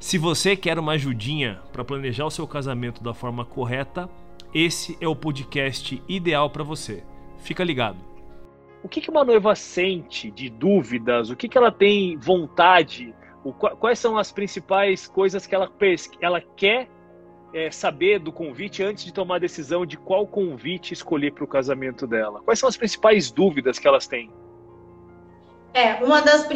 Se você quer uma ajudinha para planejar o seu casamento da forma correta, esse é o podcast ideal para você. Fica ligado. O que, uma noiva sente de dúvidas? O que, que ela tem vontade? Quais são as principais coisas que ela, ela quer é, saber do convite antes de tomar a decisão de qual convite escolher para o casamento dela? Quais são as principais dúvidas que elas têm? É, uma das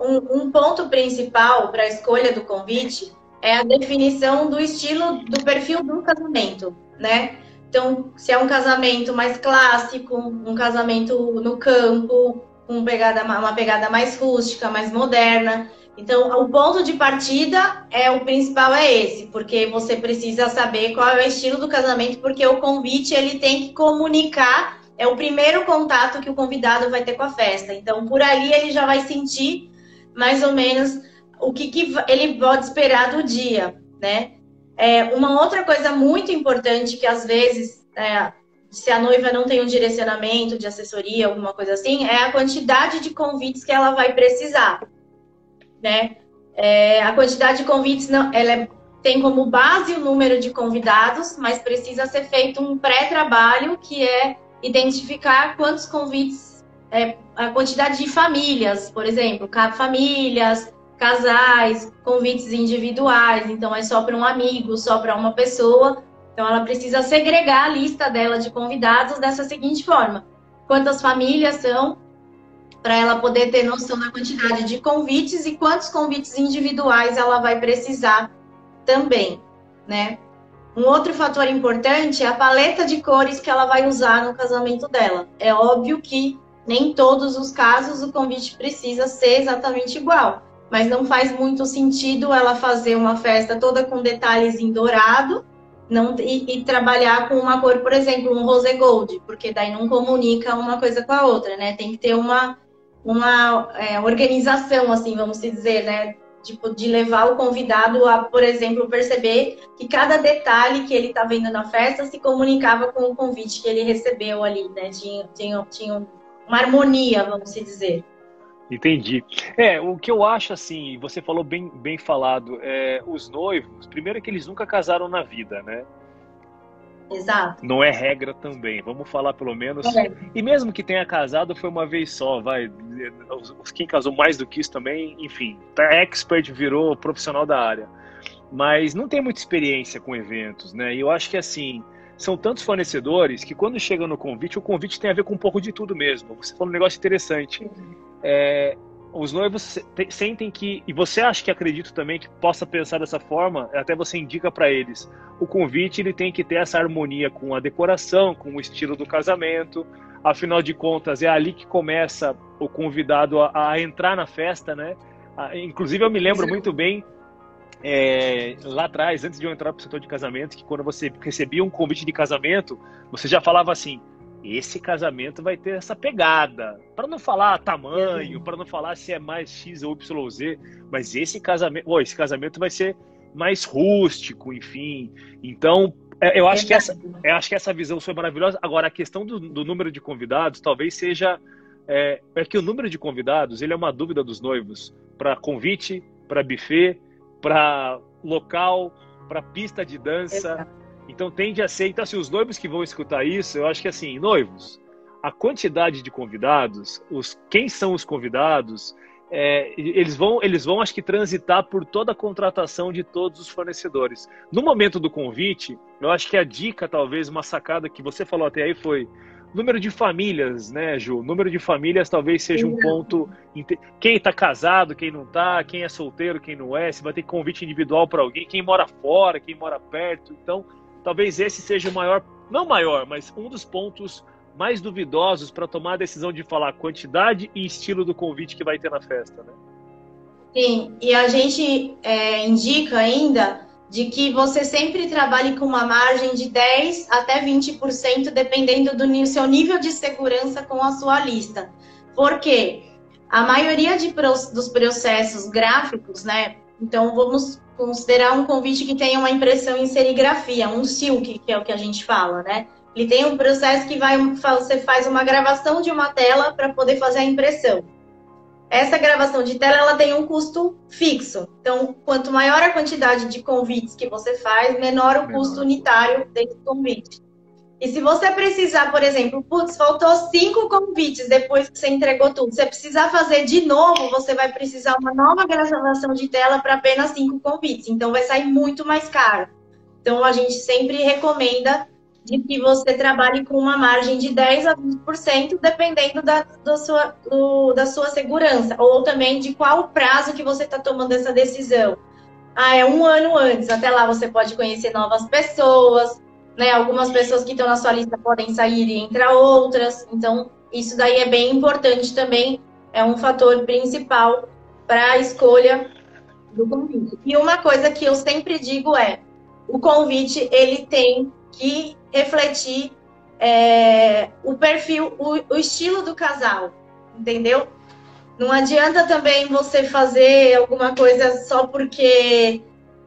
um, um ponto principal para a escolha do convite é a definição do estilo, do perfil do casamento, né? Então, se é um casamento mais clássico, um casamento no campo, pegada, uma pegada mais rústica, mais moderna. Então, o ponto de partida é o principal é esse, porque você precisa saber qual é o estilo do casamento, porque o convite ele tem que comunicar é o primeiro contato que o convidado vai ter com a festa. Então, por ali ele já vai sentir mais ou menos o que, que ele pode esperar do dia, né? É, uma outra coisa muito importante que às vezes, é, se a noiva não tem um direcionamento de assessoria, alguma coisa assim, é a quantidade de convites que ela vai precisar, né? É, a quantidade de convites não, ela é, tem como base o número de convidados, mas precisa ser feito um pré-trabalho que é identificar quantos convites, é, a quantidade de famílias, por exemplo, famílias, casais, convites individuais, então é só para um amigo, só para uma pessoa. Então ela precisa segregar a lista dela de convidados dessa seguinte forma: quantas famílias são, para ela poder ter noção da quantidade de convites e quantos convites individuais ela vai precisar também, né? Um outro fator importante é a paleta de cores que ela vai usar no casamento dela. É óbvio que nem todos os casos o convite precisa ser exatamente igual, mas não faz muito sentido ela fazer uma festa toda com detalhes em dourado não, e, e, trabalhar com uma cor, por exemplo, um rose gold, porque daí não comunica uma coisa com a outra, né? Tem que ter uma, uma é, organização, assim, vamos dizer, né? Tipo, de levar o convidado a, por exemplo, perceber que cada detalhe que ele está vendo na festa se comunicava com o convite que ele recebeu ali, né? Tinha, tinha, tinha uma harmonia, vamos dizer. Entendi. É, o que eu acho assim, você falou bem, bem falado, é, os noivos, primeiro é que eles nunca casaram na vida, né? Exato. Não é regra também. Vamos falar pelo menos. É. E mesmo que tenha casado, foi uma vez só, vai. Quem casou mais do que isso também, enfim, tá expert, virou profissional da área. Mas não tem muita experiência com eventos, né? E eu acho que assim, são tantos fornecedores que quando chega no convite, o convite tem a ver com um pouco de tudo mesmo. Você falou um negócio interessante. É, os noivos sentem que, e você acha que acredito também que possa pensar dessa forma, até você indica para eles, o convite ele tem que ter essa harmonia com a decoração, com o estilo do casamento, afinal de contas é ali que começa o convidado a, a entrar na festa, né? Inclusive eu me lembro muito bem é, lá atrás, antes de eu entrar para o setor de casamento, que quando você recebia um convite de casamento, você já falava assim: esse casamento vai ter essa pegada. Para não falar tamanho, para não falar se é mais X ou Y ou Z, mas esse casamento, oh, esse casamento vai ser mais rústico, enfim. Então, é, eu acho, que essa, eu acho que essa visão foi maravilhosa. Agora, a questão do, do número de convidados talvez seja. É, é, que o número de convidados ele é uma dúvida dos noivos para convite, para buffet, para local, para pista de dança. Exato então tende a ser. Então, assim, os noivos que vão escutar isso, eu acho que assim, noivos, a quantidade de convidados, os quem são os convidados, é, eles vão, eles vão, acho que, transitar por toda a contratação de todos os fornecedores. No momento do convite, eu acho que a dica, talvez, uma sacada que você falou até aí foi número de famílias, né, Ju? Número de famílias talvez seja um ponto. Quem está casado, quem não está, quem é solteiro, quem não é, se vai ter convite individual para alguém, quem mora fora, quem mora perto. Então, talvez esse seja o maior, não maior, mas um dos pontos mais duvidosos para tomar a decisão de falar quantidade e estilo do convite que vai ter na festa, né? Sim, e a gente é, indica ainda de que você sempre trabalhe com uma margem de 10 até 20%, dependendo do seu nível de segurança com a sua lista. Por quê? A maioria de, dos processos gráficos, né? Então, vamos considerar um convite que tenha uma impressão em serigrafia, um silk, que é o que a gente fala, né? Ele tem um processo que vai, você faz uma gravação de uma tela para poder fazer a impressão. Essa gravação de tela ela tem um custo fixo. Então, quanto maior a quantidade de convites que você faz, menor o menor. custo unitário desse convite. E se você precisar, por exemplo, putz, faltou cinco convites depois que você entregou tudo, você precisar fazer de novo, você vai precisar uma nova gravação de tela para apenas cinco convites. Então, vai sair muito mais caro. Então, a gente sempre recomenda de que você trabalhe com uma margem de 10 a 20%, dependendo da, do sua, do, da sua segurança, ou também de qual prazo que você está tomando essa decisão. Ah, é um ano antes, até lá você pode conhecer novas pessoas, né? Algumas pessoas que estão na sua lista podem sair e entrar outras, então isso daí é bem importante também, é um fator principal para a escolha do convite. E uma coisa que eu sempre digo é, o convite ele tem que refletir é, o perfil, o, o estilo do casal, entendeu? Não adianta também você fazer alguma coisa só porque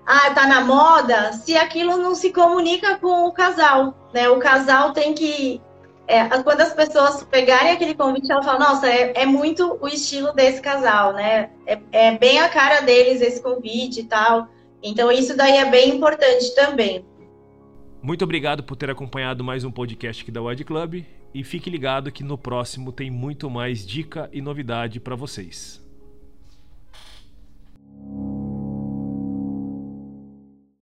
ah, tá na moda, se aquilo não se comunica com o casal, né? O casal tem que é, quando as pessoas pegarem aquele convite, elas falam, nossa, é, é muito o estilo desse casal, né? É, é, bem a cara deles esse convite e tal. Então, isso daí é bem importante também. Muito obrigado por ter acompanhado mais um podcast aqui da Wide Club e fique ligado que no próximo tem muito mais dica e novidade para vocês.